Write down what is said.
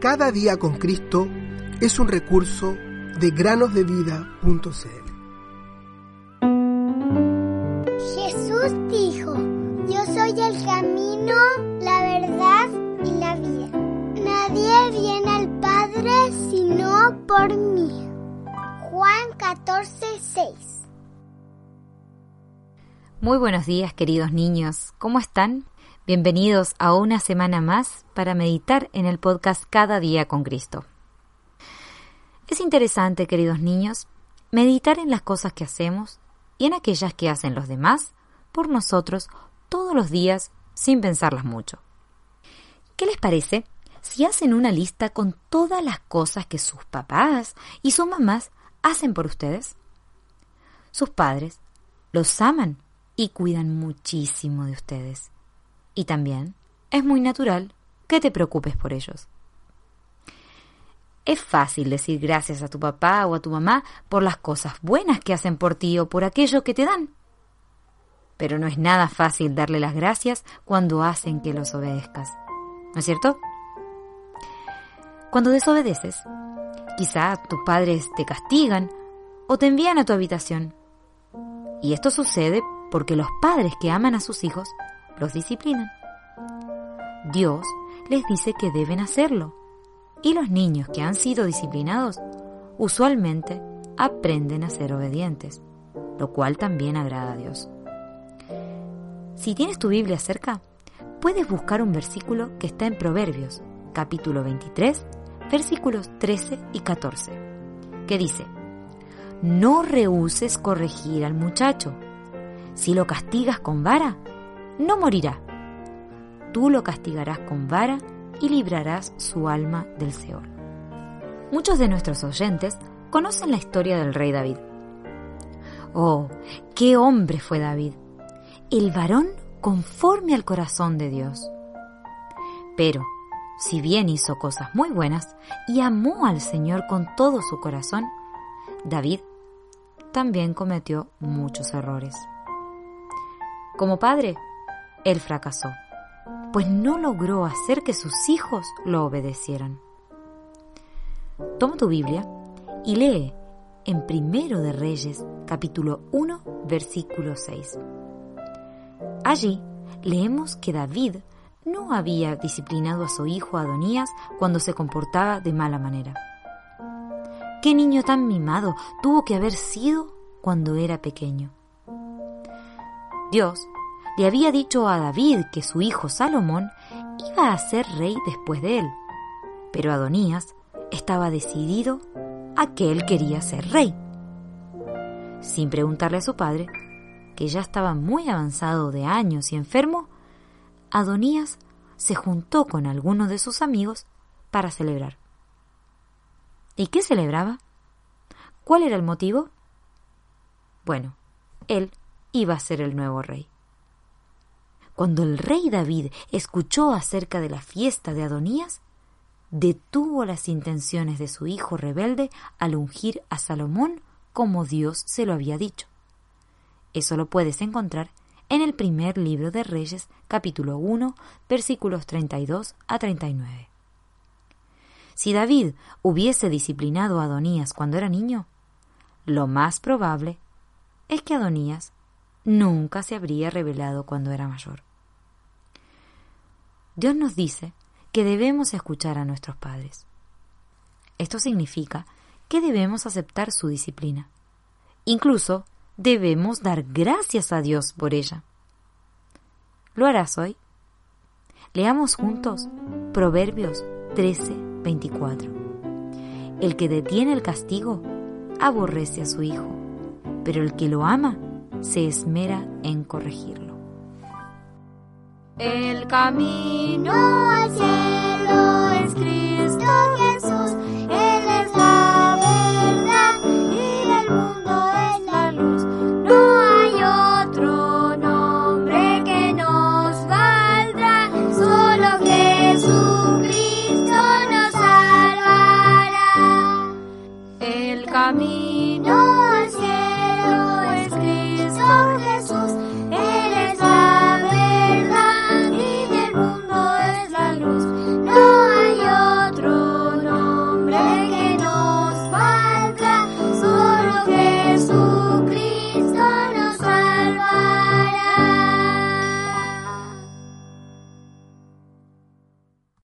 Cada día con Cristo es un recurso de granosdevida.cl. Jesús dijo, yo soy el camino, la verdad y la vida. Nadie viene al Padre sino por mí. Juan 14, 6. Muy buenos días queridos niños, ¿cómo están? Bienvenidos a una semana más para meditar en el podcast Cada día con Cristo. Es interesante, queridos niños, meditar en las cosas que hacemos y en aquellas que hacen los demás por nosotros todos los días sin pensarlas mucho. ¿Qué les parece si hacen una lista con todas las cosas que sus papás y sus mamás hacen por ustedes? Sus padres los aman y cuidan muchísimo de ustedes. Y también es muy natural que te preocupes por ellos. Es fácil decir gracias a tu papá o a tu mamá por las cosas buenas que hacen por ti o por aquello que te dan. Pero no es nada fácil darle las gracias cuando hacen que los obedezcas. ¿No es cierto? Cuando desobedeces, quizá tus padres te castigan o te envían a tu habitación. Y esto sucede porque los padres que aman a sus hijos los disciplinan. Dios les dice que deben hacerlo. Y los niños que han sido disciplinados usualmente aprenden a ser obedientes, lo cual también agrada a Dios. Si tienes tu Biblia cerca, puedes buscar un versículo que está en Proverbios, capítulo 23, versículos 13 y 14, que dice, No rehuses corregir al muchacho. Si lo castigas con vara, no morirá. Tú lo castigarás con vara y librarás su alma del Seol. Muchos de nuestros oyentes conocen la historia del rey David. Oh, qué hombre fue David, el varón conforme al corazón de Dios. Pero, si bien hizo cosas muy buenas y amó al Señor con todo su corazón, David también cometió muchos errores. Como padre, él fracasó, pues no logró hacer que sus hijos lo obedecieran. Toma tu Biblia y lee en Primero de Reyes, capítulo 1, versículo 6. Allí leemos que David no había disciplinado a su hijo Adonías cuando se comportaba de mala manera. ¿Qué niño tan mimado tuvo que haber sido cuando era pequeño? Dios le había dicho a David que su hijo Salomón iba a ser rey después de él, pero Adonías estaba decidido a que él quería ser rey. Sin preguntarle a su padre, que ya estaba muy avanzado de años y enfermo, Adonías se juntó con algunos de sus amigos para celebrar. ¿Y qué celebraba? ¿Cuál era el motivo? Bueno, él iba a ser el nuevo rey. Cuando el rey David escuchó acerca de la fiesta de Adonías, detuvo las intenciones de su hijo rebelde al ungir a Salomón como Dios se lo había dicho. Eso lo puedes encontrar en el primer libro de Reyes, capítulo 1, versículos 32 a 39. Si David hubiese disciplinado a Adonías cuando era niño, lo más probable es que Adonías nunca se habría revelado cuando era mayor. Dios nos dice que debemos escuchar a nuestros padres. Esto significa que debemos aceptar su disciplina. Incluso debemos dar gracias a Dios por ella. ¿Lo harás hoy? Leamos juntos Proverbios 13, 24. El que detiene el castigo aborrece a su hijo, pero el que lo ama se esmera en corregirlo el camino al cielo.